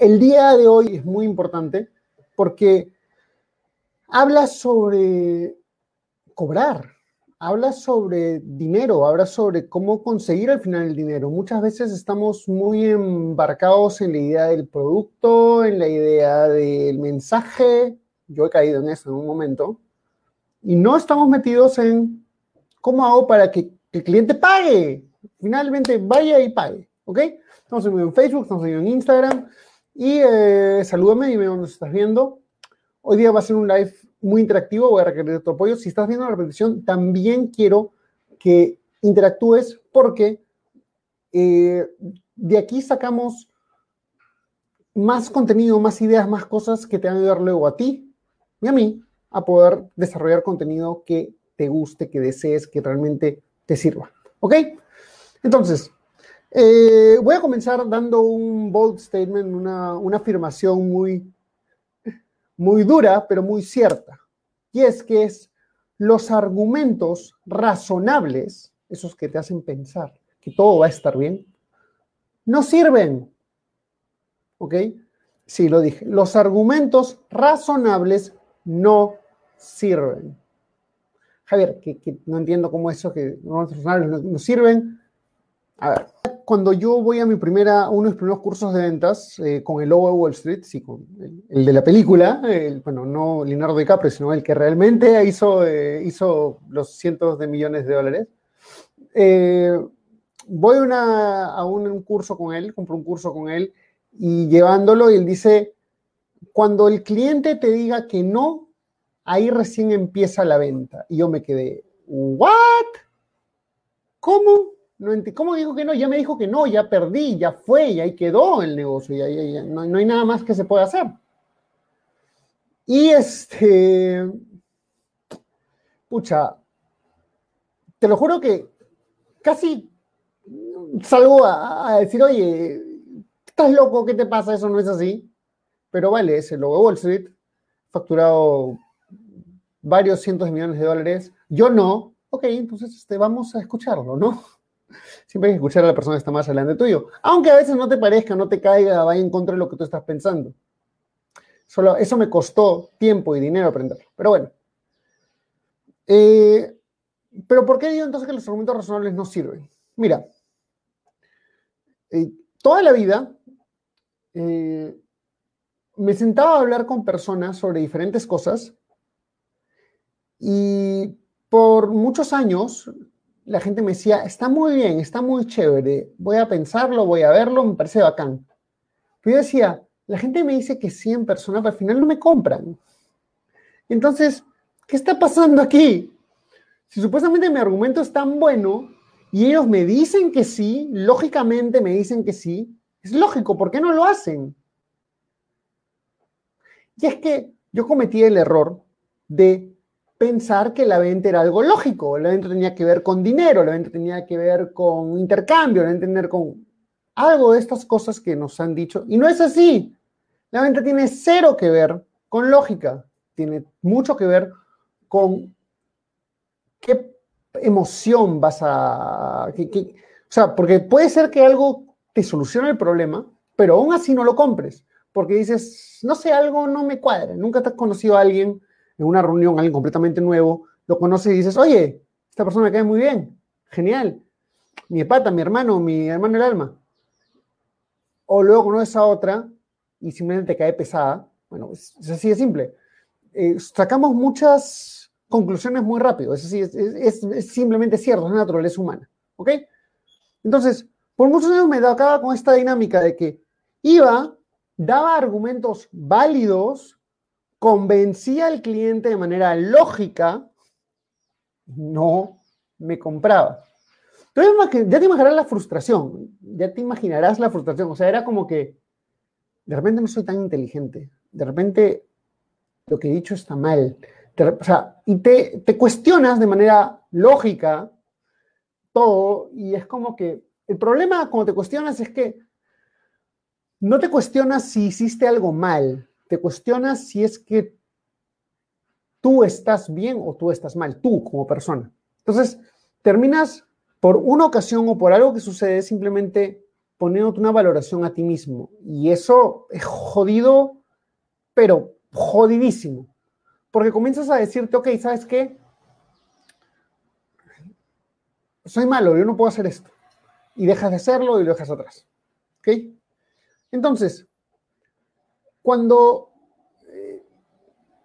el día de hoy es muy importante porque habla sobre cobrar, habla sobre dinero, habla sobre cómo conseguir al final el dinero. Muchas veces estamos muy embarcados en la idea del producto, en la idea del mensaje. Yo he caído en eso en un momento. Y no estamos metidos en cómo hago para que el cliente pague. Finalmente vaya y pague. ¿Ok? Estamos en Facebook, estamos en Instagram. Y eh, salúdame, dime dónde estás viendo. Hoy día va a ser un live muy interactivo, voy a requerir tu apoyo. Si estás viendo la repetición, también quiero que interactúes porque eh, de aquí sacamos más contenido, más ideas, más cosas que te van a ayudar luego a ti y a mí a poder desarrollar contenido que te guste, que desees, que realmente te sirva. ¿Ok? Entonces, eh, voy a comenzar dando un bold statement, una, afirmación muy, muy dura, pero muy cierta. Y es que es los argumentos razonables, esos que te hacen pensar que todo va a estar bien, no sirven. ¿Ok? Sí, lo dije. Los argumentos razonables no sirven. Javier, que, no entiendo cómo eso que los razonables no sirven. A ver, cuando yo voy a mi primera, uno de mis primeros cursos de ventas eh, con el logo de Wall Street, sí, con el, de la película, bueno, no Leonardo DiCaprio, sino el que realmente hizo, eh, hizo los cientos de millones de dólares, eh, voy a un curso con él, compro un curso con él y llevándolo y él dice, cuando el cliente te diga que no, ahí recién empieza la venta. Y yo me quedé, ¿what? ¿Cómo? ¿Cómo dijo que no? Ya me dijo que no, ya perdí, ya fue, ya ahí quedó el negocio, ya, no, hay nada más que se pueda hacer. Y este, pucha, te lo juro que casi salgo a, decir, oye, estás loco, ¿qué te pasa? Eso no es así. Pero vale, ese logo de Wall Street, facturado varios cientos de millones de dólares. Yo no. Ok, entonces este, vamos a escucharlo, ¿no? Siempre hay que escuchar a la persona que está más adelante tuyo. Aunque a veces no te parezca, no te caiga, vaya en contra de lo que tú estás pensando. Solo eso me costó tiempo y dinero aprender. Pero bueno. Eh, pero ¿por qué digo entonces que los argumentos razonables no sirven? Mira, eh, toda la vida eh, me sentaba a hablar con personas sobre diferentes cosas y por muchos años la gente me decía, está muy bien, está muy chévere, voy a pensarlo, voy a verlo, me parece bacán. Pero yo decía, la gente me dice que 100 personas, pero al final no me compran. Entonces, ¿qué está pasando aquí? Si supuestamente mi argumento es tan bueno y ellos me dicen que sí, lógicamente me dicen que sí, es lógico, ¿por qué no lo hacen? Y es que yo cometí el error de pensar que la venta era algo lógico. La venta tenía que ver con dinero, la venta tenía que ver con intercambio, la venta tenía que ver con algo de estas cosas que nos han dicho. Y no es así. La venta tiene cero que ver con lógica. Tiene mucho que ver con qué emoción vas a... o sea, porque puede ser que algo te solucione el problema, pero aún así no lo compres. Porque dices, no sé, algo no me cuadra. Nunca te has conocido a alguien en una reunión, alguien completamente nuevo, lo conoces y dices, oye, esta persona me cae muy bien, genial, mi pata, mi hermano, mi hermano el alma. O luego conoces a otra y simplemente te cae pesada. Bueno, es, así de simple. Eh, sacamos muchas conclusiones muy rápido, es así, es, simplemente cierto, es naturaleza humana. ¿Ok? Entonces, por muchos años me acaba con esta dinámica de que iba, daba argumentos válidos convencía al cliente de manera lógica, no me compraba. Entonces, ya te imaginarás la frustración, ya te imaginarás la frustración. O sea, era como que, de repente no soy tan inteligente, de repente lo que he dicho está mal. o sea, y te, te cuestionas de manera lógica todo y es como que el problema cuando te cuestionas es que no te cuestionas si hiciste algo mal, te cuestionas si es que tú estás bien o tú estás mal, tú como persona. Entonces, terminas por una ocasión o por algo que sucede simplemente poniéndote una valoración a ti mismo. Y eso es jodido, pero jodidísimo. Porque comienzas a decirte, ok, ¿sabes qué? Soy malo, yo no puedo hacer esto. Y dejas de hacerlo y lo dejas atrás. ¿Ok? Entonces, cuando eh,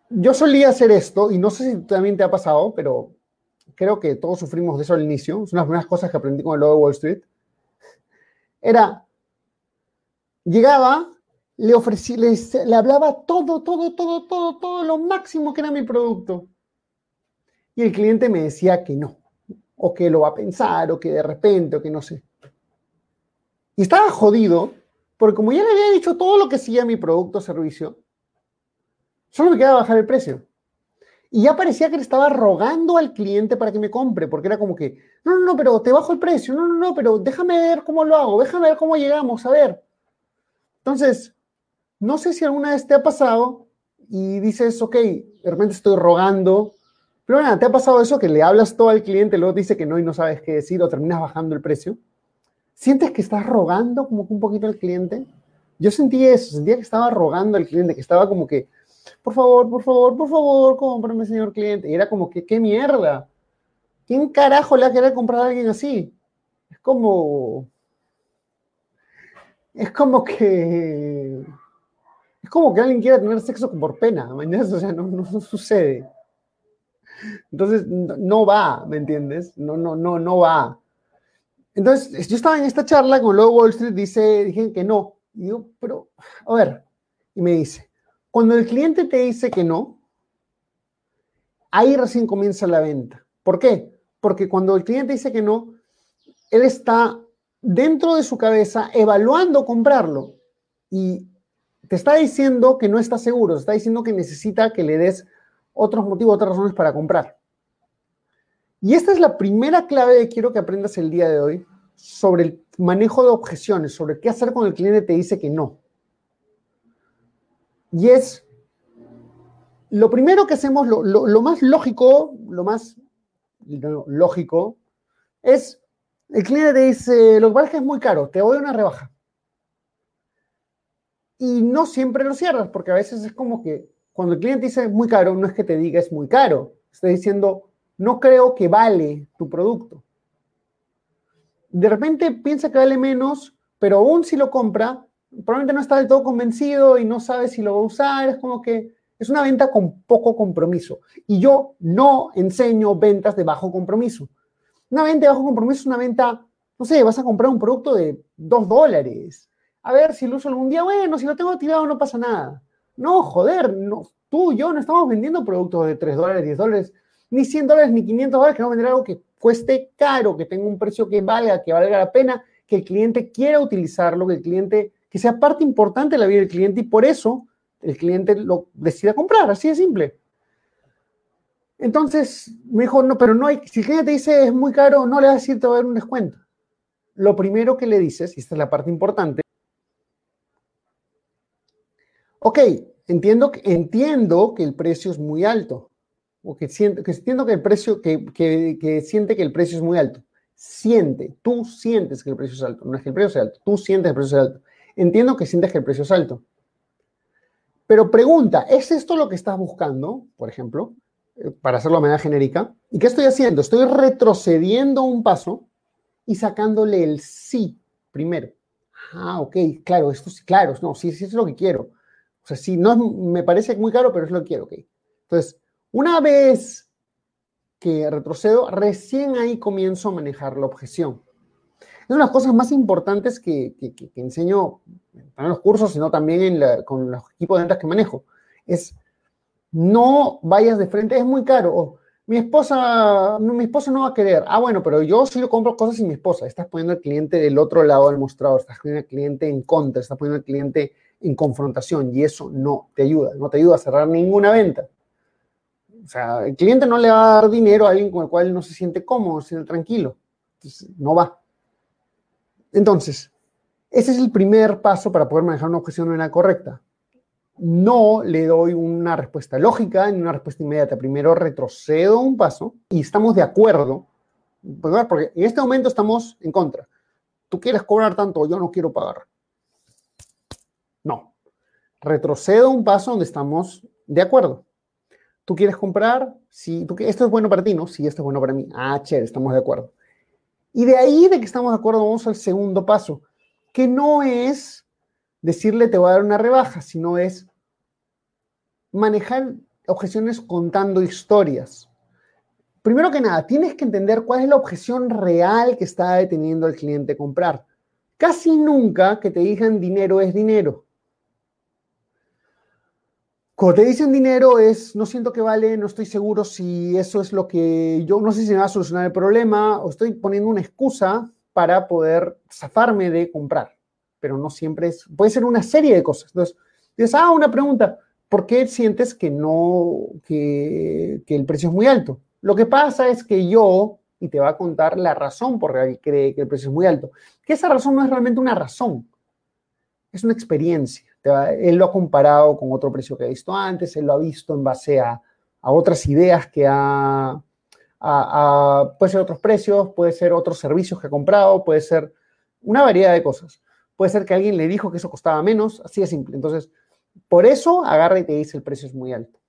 yo solía hacer esto, y no sé si también te ha pasado, pero creo que todos sufrimos de eso al inicio, es una de las primeras cosas que aprendí con el logo de Wall Street, era, llegaba, le ofrecí, le, le hablaba todo, todo, todo, todo, todo lo máximo que era mi producto. Y el cliente me decía que no, o que lo va a pensar, o que de repente, o que no sé. Y estaba jodido, porque como ya le había dicho todo lo que hacía mi producto o servicio, solo me quedaba bajar el precio. Y ya parecía que le estaba rogando al cliente para que me compre, porque era como que, no, no, no, pero te bajo el precio, no, no, no, pero déjame ver cómo lo hago, déjame ver cómo llegamos, a ver. Entonces, no sé si alguna vez te ha pasado y dices, ok, de repente estoy rogando, pero bueno, ¿te ha pasado eso que le hablas todo al cliente, luego dice que no y no sabes qué decir o terminas bajando el precio? ¿Sientes que estás rogando como que un poquito al cliente? Yo sentí eso, sentía que estaba rogando al cliente, que estaba como que, por favor, por favor, por favor, cómprame, señor cliente. Y era como que, qué mierda. ¿Quién carajo le va a querer comprar a alguien así? Es como. Es como que. Es como que alguien quiera tener sexo por pena, mañana, o sea, no, no, sucede. Entonces, no, va, ¿me entiendes? No, no, no, no va. Entonces, yo estaba en esta charla con luego Wall Street, dice, dije que no. Y digo, pero, a ver, y me dice, cuando el cliente te dice que no, ahí recién comienza la venta. ¿Por qué? Porque cuando el cliente dice que no, él está dentro de su cabeza evaluando comprarlo y te está diciendo que no está seguro, te está diciendo que necesita que le des otros motivos, otras razones para comprar. Y esta es la primera clave que quiero que aprendas el día de hoy sobre el manejo de objeciones, sobre qué hacer cuando el cliente te dice que no. Y es lo primero que hacemos, lo, más lógico, lo más lógico, es el cliente te dice, lo que es es muy caro, te doy una rebaja. Y no siempre lo cierras, porque a veces es como que cuando el cliente dice muy caro, no es que te diga es muy caro, está diciendo, no creo que vale tu producto. De repente piensa que vale menos, pero aún si lo compra, probablemente no está del todo convencido y no sabe si lo va a usar, es como que es una venta con poco compromiso. Y yo no enseño ventas de bajo compromiso. Una venta de bajo compromiso es una venta, no sé, vas a comprar un producto de dos dólares. A ver si lo uso algún día, bueno, si lo tengo tirado no pasa nada. No, joder, no, tú y yo no estamos vendiendo productos de 3 dólares, 10 dólares, ni 100 dólares, ni 500 dólares, queremos vender algo que cueste caro, que tenga un precio que valga, que valga la pena, que el cliente quiera utilizarlo, que el cliente que sea parte importante de la vida del cliente y por eso el cliente lo decida comprar, así de simple. Entonces me dijo, no, pero no hay, si el cliente te dice es muy caro, no le vas a decir te va a dar un descuento. Lo primero que le dices, y esta es la parte importante, ok, entiendo, entiendo que el precio es muy alto, o que, siento, que que el precio, que, que, que siente que el precio es muy alto. Siente, tú sientes que el precio es alto, no es que el precio sea alto, tú sientes que el precio es alto. Entiendo que sientes que el precio es alto. Pero pregunta, ¿es esto lo que estás buscando, por ejemplo, eh, para hacerlo de manera genérica? ¿Y qué estoy haciendo? Estoy retrocediendo un paso y sacándole el sí primero. Ah, ok, claro, esto sí, claro, no, sí, sí es lo que quiero. O sea, sí, no me parece muy caro, pero es lo que quiero, ok. Entonces, una vez que retrocedo, recién ahí comienzo a manejar la objeción. Es una de las cosas más importantes que, enseño en los cursos, sino también con los equipos de ventas que manejo. Es no vayas de frente, es muy caro. mi esposa, mi esposa no va a querer. Ah, bueno, pero yo sí lo compro cosas sin mi esposa. Estás poniendo al cliente del otro lado del mostrador, estás poniendo al cliente en contra, estás poniendo al cliente en confrontación y eso no te ayuda, no te ayuda a cerrar ninguna venta. O sea, el cliente no le va a dar dinero a alguien con el cual no se siente cómodo, se siente tranquilo. No va. Entonces, ese es el primer paso para poder manejar una objeción de manera correcta. No le doy una respuesta lógica ni una respuesta inmediata. Primero retrocedo un paso y estamos de acuerdo, porque en este momento estamos en contra. Tú quieres cobrar tanto, yo no quiero pagar. No. Retrocedo un paso donde estamos de acuerdo. Tú quieres comprar, si tú, esto es bueno para ti, ¿no? Sí, esto es bueno para mí. Ah, chévere, estamos de acuerdo. Y de ahí de que estamos de acuerdo, vamos al segundo paso, que no es decirle te voy a dar una rebaja, sino es manejar objeciones contando historias. Primero que nada, tienes que entender cuál es la objeción real que está deteniendo al cliente a comprar. Casi nunca que te digan dinero es dinero. Cuando te dicen dinero es, no siento que vale, no estoy seguro si eso es lo que yo, no sé si me va a solucionar el problema o estoy poniendo una excusa para poder zafarme de comprar, pero no siempre es, puede ser una serie de cosas. Entonces, dices, ah, una pregunta, ¿por qué sientes que no, que, que el precio es muy alto? Lo que pasa es que yo, y te va a contar la razón por la que cree que el precio es muy alto, que esa razón no es realmente una razón, es una experiencia él lo ha comparado con otro precio que ha visto antes, él lo ha visto en base a, otras ideas que ha, puede ser otros precios, puede ser otros servicios que ha comprado, puede ser una variedad de cosas. Puede ser que alguien le dijo que eso costaba menos, así de simple. Entonces, por eso agarra y te dice el precio es muy alto.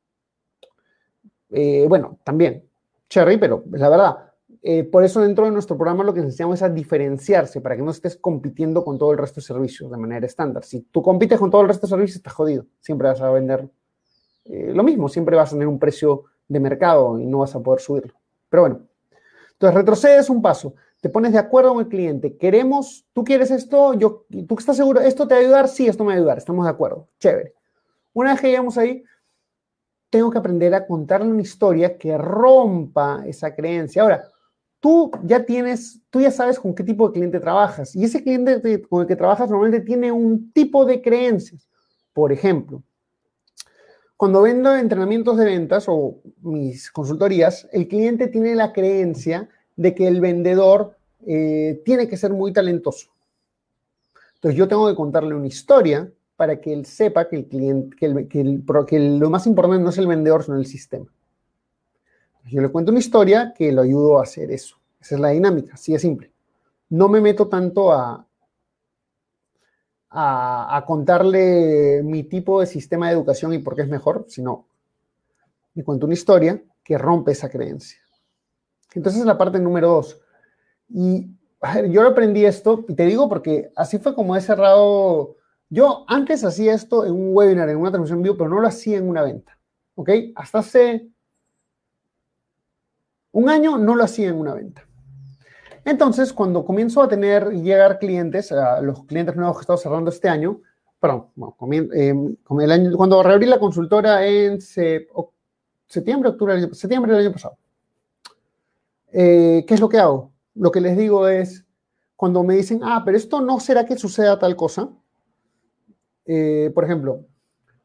Eh, bueno, también, Cherry, pero la verdad, eh, por eso dentro de nuestro programa lo que enseñamos es a diferenciarse para que no estés compitiendo con todo el resto de servicios de manera estándar. Si tú compites con todo el resto de servicios, estás jodido. Siempre vas a vender eh, lo mismo, siempre vas a tener un precio de mercado y no vas a poder subirlo. Pero bueno, entonces retrocedes un paso, te pones de acuerdo con el cliente. Queremos, tú quieres esto, yo, tú estás seguro, esto te va a ayudar, sí, esto me va a ayudar, estamos de acuerdo. Chévere. Una vez que llegamos ahí, tengo que aprender a contarle una historia que rompa esa creencia. Ahora, tú ya tienes, tú ya sabes con qué tipo de cliente trabajas y ese cliente con el que trabajas normalmente tiene un tipo de creencias. Por ejemplo, cuando vendo entrenamientos de ventas o mis consultorías, el cliente tiene la creencia de que el vendedor eh, tiene que ser muy talentoso. Entonces yo tengo que contarle una historia para que él sepa que el cliente, que, que lo más importante no es el vendedor, sino el sistema. Yo le cuento una historia que lo ayudo a hacer eso. Esa es la dinámica, así de simple. No me meto tanto a, a, contarle mi tipo de sistema de educación y por qué es mejor, sino le cuento una historia que rompe esa creencia. Entonces es la parte número dos. Y yo aprendí esto, y te digo porque así fue como he cerrado. Yo antes hacía esto en un webinar, en una transmisión vivo, pero no lo hacía en una venta. ¿Ok? Hasta hace un año no lo hacía en una venta. Entonces, cuando comienzo a tener y llegar clientes, los clientes nuevos que he estado cerrando este año, perdón, año, cuando reabrí la consultora en septiembre, octubre, septiembre del año pasado, eh, ¿qué es lo que hago? Lo que les digo es, cuando me dicen, ah, pero esto no será que suceda tal cosa, eh, por ejemplo,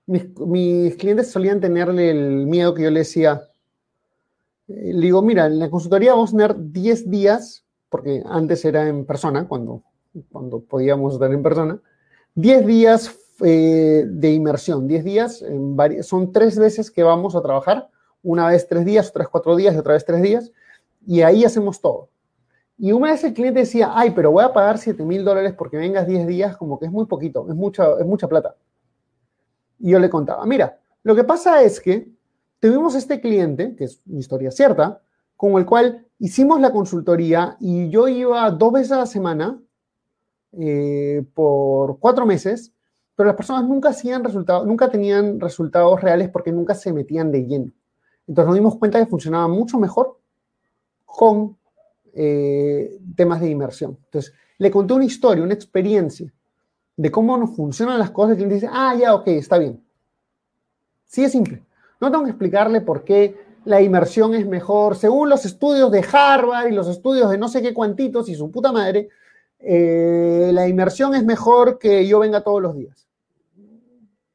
mis, mis, clientes solían tenerle el miedo que yo les decía, le digo, mira, en la consultoría vamos a tener 10 días, porque antes era en persona, cuando, cuando podíamos estar en persona, 10 días eh, de inmersión, 10 días, en son tres veces que vamos a trabajar, una vez tres días, otra vez cuatro días, otra vez tres días, y ahí hacemos todo. Y una vez el cliente decía, ay, pero voy a pagar 7 mil dólares porque vengas 10 días, como que es muy poquito, es mucha, es mucha plata. Y yo le contaba, mira, lo que pasa es que tuvimos este cliente, que es una historia cierta, con el cual hicimos la consultoría y yo iba dos veces a la semana eh, por cuatro meses, pero las personas nunca hacían resultados, nunca tenían resultados reales porque nunca se metían de lleno. Entonces nos dimos cuenta que funcionaba mucho mejor con eh, temas de inmersión. Entonces le conté una historia, una experiencia de cómo nos funcionan las cosas y el cliente dice, ah, ya, ok, está bien. Sí es simple. No tengo que explicarle por qué la inmersión es mejor. Según los estudios de Harvard y los estudios de no sé qué cuantitos y su puta madre, eh, la inmersión es mejor que yo venga todos los días.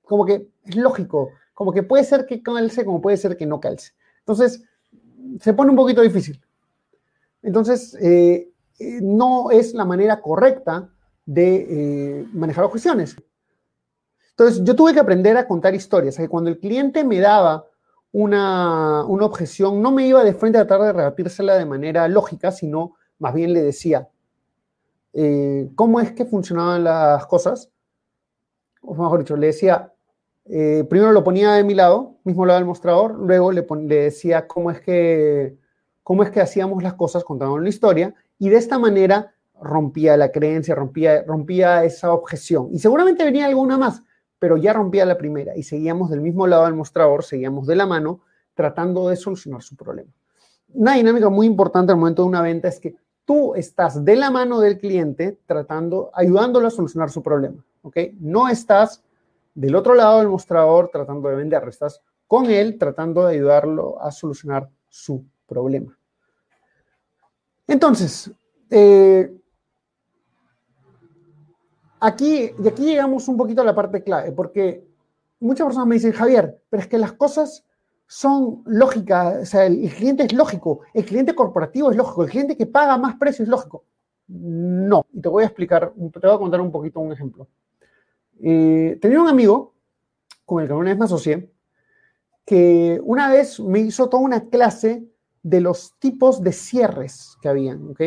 Como que es lógico, como que puede ser que calce, como puede ser que no calce. Entonces, se pone un poquito difícil. Entonces, eh, eh, no es la manera correcta de manejar objeciones. Entonces, yo tuve que aprender a contar historias, que cuando el cliente me daba una, objeción, no me iba de frente a tratar de rebatírsela de manera lógica, sino más bien le decía, eh, ¿cómo es que funcionaban las cosas? O mejor dicho, le decía, eh, primero lo ponía de mi lado, mismo lado del mostrador, luego le, le decía cómo es, que, cómo es que hacíamos las cosas contando la historia, y de esta manera rompía la creencia, rompía, rompía esa objeción. Y seguramente venía alguna más, pero ya rompía la primera y seguíamos del mismo lado del mostrador, seguíamos de la mano tratando de solucionar su problema. Una dinámica muy importante al momento de una venta es que tú estás de la mano del cliente tratando, ayudándolo a solucionar su problema, ¿ok? No estás del otro lado del mostrador tratando de vender, estás con él tratando de ayudarlo a solucionar su problema. Entonces, eh, aquí, y aquí llegamos un poquito a la parte clave, porque muchas personas me dicen, Javier, pero es que las cosas son lógicas, o sea, el, cliente es lógico, el cliente corporativo es lógico, el cliente que paga más precio es lógico. No, y te voy a explicar, te voy a contar un poquito un ejemplo. Eh, tenía un amigo con el que una vez me asocié, que una vez me hizo toda una clase de los tipos de cierres que habían, ¿ok?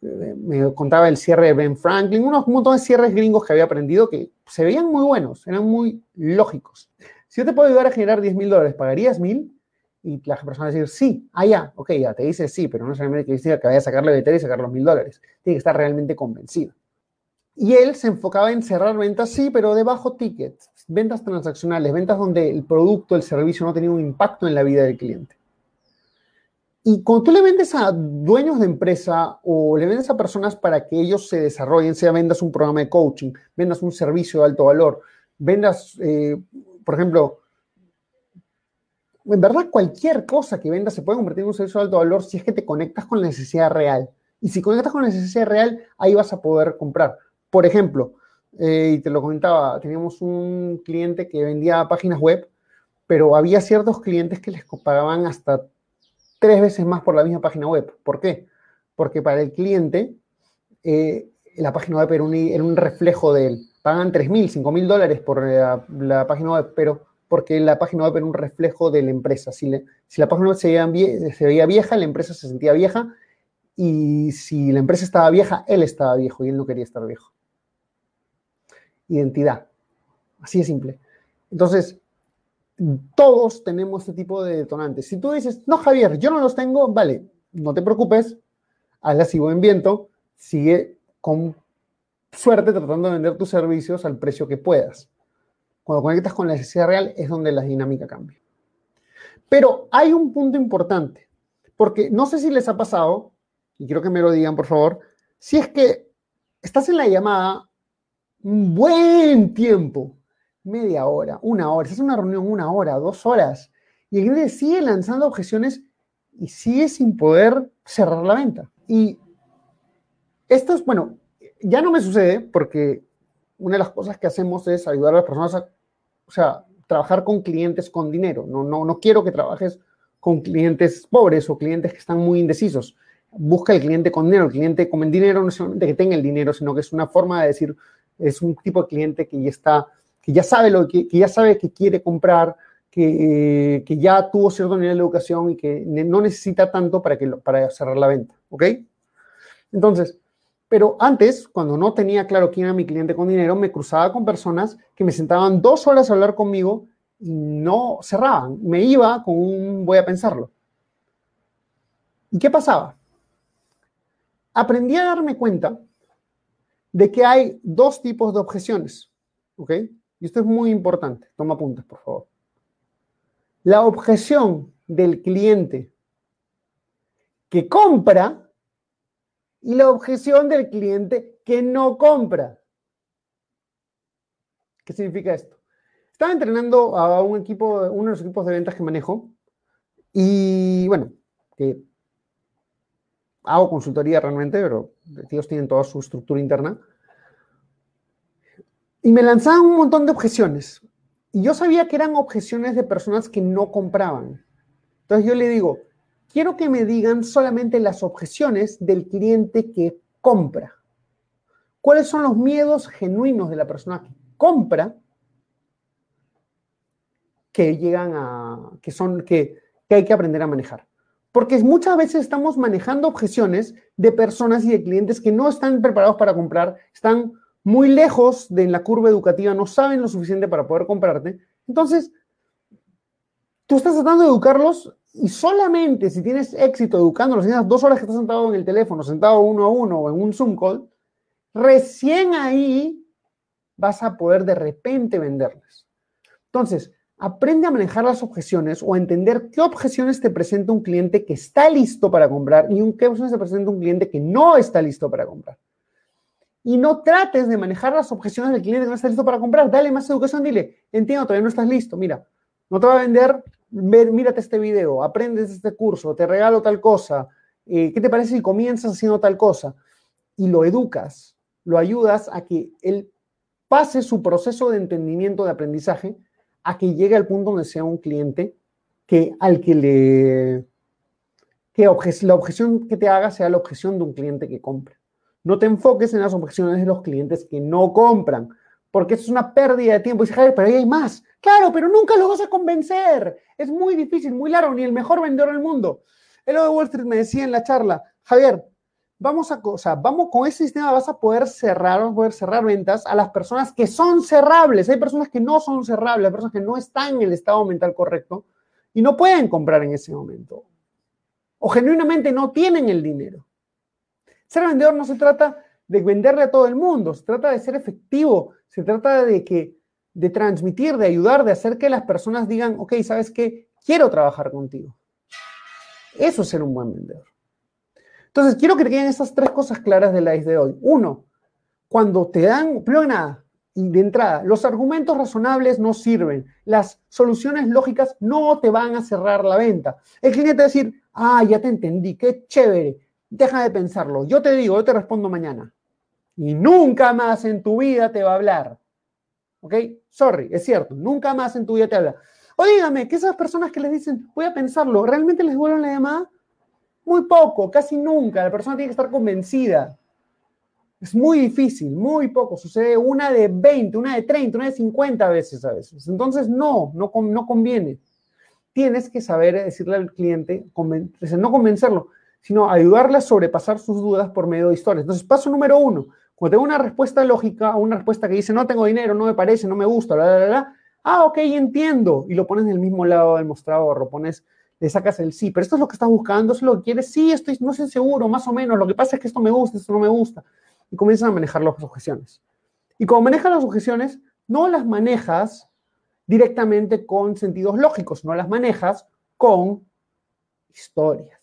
Me contaba el cierre de Ben Franklin, unos un montón de cierres gringos que había aprendido que se veían muy buenos, eran muy lógicos. Si yo te puedo ayudar a generar 10 mil dólares, ¿pagarías mil? Y la persona va a decir, sí, ah, ya, ok, ya, te dice sí, pero no necesariamente que diga que vaya a sacarle de y sacar los mil dólares. Tiene que estar realmente convencido. Y él se enfocaba en cerrar ventas, sí, pero de bajo ticket, ventas transaccionales, ventas donde el producto, el servicio no tenía un impacto en la vida del cliente. Y cuando tú le vendes a dueños de empresa o le vendes a personas para que ellos se desarrollen, sea vendas un programa de coaching, vendas un servicio de alto valor, vendas, eh, por ejemplo, en verdad cualquier cosa que vendas se puede convertir en un servicio de alto valor si es que te conectas con la necesidad real. Y si conectas con la necesidad real, ahí vas a poder comprar. Por ejemplo, eh, y te lo comentaba, teníamos un cliente que vendía páginas web, pero había ciertos clientes que les pagaban hasta tres veces más por la misma página web. ¿Por qué? Porque para el cliente eh, la página web era un, reflejo de él. Pagan 3.000, 5.000 dólares por la, página web, pero porque la página web era un reflejo de la empresa. Si, la página web se veía vieja, la empresa se sentía vieja, y si la empresa estaba vieja, él estaba viejo y él no quería estar viejo. Identidad. Así de simple. Entonces, todos tenemos este tipo de detonantes. Si tú dices, no, Javier, yo no los tengo, vale, no te preocupes, hazla si buen viento, sigue con suerte tratando de vender tus servicios al precio que puedas. Cuando conectas con la necesidad real es donde la dinámica cambia. Pero hay un punto importante, porque no sé si les ha pasado, y quiero que me lo digan por favor, si es que estás en la llamada un buen tiempo media hora, una hora, se hace una reunión una hora, dos horas, y el cliente sigue lanzando objeciones y sigue sin poder cerrar la venta. Y esto es, bueno, ya no me sucede porque una de las cosas que hacemos es ayudar a las personas a, o sea, trabajar con clientes con dinero. No, no, no quiero que trabajes con clientes pobres o clientes que están muy indecisos. Busca el cliente con dinero. El cliente con dinero no solamente que tenga el dinero, sino que es una forma de decir, es un tipo de cliente que ya está que ya sabe lo que, ya sabe que quiere comprar, que, que, ya tuvo cierto nivel de educación y que no necesita tanto para, que, para cerrar la venta, ¿ok? Entonces, pero antes, cuando no tenía claro quién era mi cliente con dinero, me cruzaba con personas que me sentaban dos horas a hablar conmigo y no cerraban. Me iba con un voy a pensarlo. ¿Y qué pasaba? Aprendí a darme cuenta de que hay dos tipos de objeciones, ¿ok? Y esto es muy importante. Toma apuntes, por favor. La objeción del cliente que compra y la objeción del cliente que no compra. ¿Qué significa esto? Estaba entrenando a un equipo, uno de los equipos de ventas que manejo Y bueno, que hago consultoría realmente, pero ellos tienen toda su estructura interna. Y me lanzaban un montón de objeciones. Y yo sabía que eran objeciones de personas que no compraban. Entonces yo le digo, quiero que me digan solamente las objeciones del cliente que compra. ¿Cuáles son los miedos genuinos de la persona que compra que llegan a, que son, que, que hay que aprender a manejar? Porque muchas veces estamos manejando objeciones de personas y de clientes que no están preparados para comprar, están muy lejos de la curva educativa, no saben lo suficiente para poder comprarte. Entonces, tú estás tratando de educarlos y solamente si tienes éxito educándolos, si tienes dos horas que estás sentado en el teléfono, sentado uno a uno o en un Zoom call, recién ahí vas a poder de repente venderles. Entonces, aprende a manejar las objeciones o a entender qué objeciones te presenta un cliente que está listo para comprar y qué objeciones te presenta un cliente que no está listo para comprar. Y no trates de manejar las objeciones del cliente que no está listo para comprar. Dale más educación, dile, entiendo, todavía no estás listo. Mira, no te va a vender, mírate este video, aprendes este curso, te regalo tal cosa. Eh, ¿Qué te parece si comienzas haciendo tal cosa? Y lo educas, lo ayudas a que él pase su proceso de entendimiento, de aprendizaje, a que llegue al punto donde sea un cliente que al que le que la objeción que te haga sea la objeción de un cliente que compre. No te enfoques en las objeciones de los clientes que no compran, porque eso es una pérdida de tiempo. Y dice, Javier, pero ahí hay más. Claro, pero nunca lo vas a convencer. Es muy difícil, muy largo, ni el mejor vendedor del mundo. El de Wall Street me decía en la charla, Javier, vamos a, o sea, vamos con ese sistema vas a poder cerrar, vas a poder cerrar ventas a las personas que son cerrables. Hay personas que no son cerrables, hay personas que no están en el estado mental correcto y no pueden comprar en ese momento. O genuinamente no tienen el dinero. Ser vendedor no se trata de venderle a todo el mundo, se trata de ser efectivo, se trata de que de transmitir, de ayudar, de hacer que las personas digan, ok, ¿sabes qué? Quiero trabajar contigo. Eso es ser un buen vendedor. Entonces, quiero que queden estas tres cosas claras de la de hoy. Uno, cuando te dan, primero nada, de entrada, los argumentos razonables no sirven. Las soluciones lógicas no te van a cerrar la venta. El cliente va a decir, ah, ya te entendí, qué chévere, deja de pensarlo. Yo te digo, yo te respondo mañana. Y nunca más en tu vida te va a hablar. ¿Ok? Sorry, es cierto, nunca más en tu vida te habla. O dígame, que esas personas que les dicen, voy a pensarlo, ¿realmente les vuelven la llamada? Muy poco, casi nunca. La persona tiene que estar convencida. Es muy difícil, muy poco. Sucede una de 20, una de 30, una de 50 veces a veces. Entonces, no, no, no conviene. Tienes que saber decirle al cliente, no convencerlo, sino ayudarle a sobrepasar sus dudas por medio de historias. Entonces, paso número uno, cuando tengo una respuesta lógica, una respuesta que dice, no tengo dinero, no me parece, no me gusta, bla, bla, bla, ah, ok, entiendo, y lo pones en el mismo lado del mostrador, lo pones le sacas el sí, pero esto es lo que estás buscando, es lo que quieres, sí, estoy, no sé seguro, más o menos, lo que pasa es que esto me gusta, esto no me gusta, y comienzan a manejar las objeciones. Y como manejas las objeciones, no las manejas directamente con sentidos lógicos, no las manejas con historias,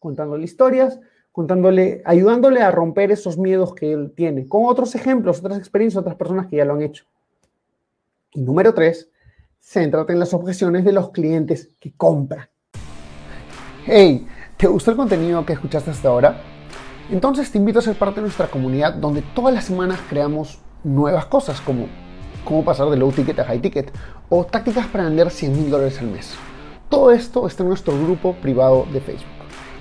contándole historias, contándole, ayudándole a romper esos miedos que él tiene, con otros ejemplos, otras experiencias, otras personas que ya lo han hecho. Y número tres, céntrate en las objeciones de los clientes que compran. Hey, ¿te gustó el contenido que escuchaste hasta ahora? Entonces te invito a ser parte de nuestra comunidad donde todas las semanas creamos nuevas cosas como cómo pasar de low ticket a high ticket o tácticas para vender 100 mil dólares al mes. Todo esto está en nuestro grupo privado de Facebook.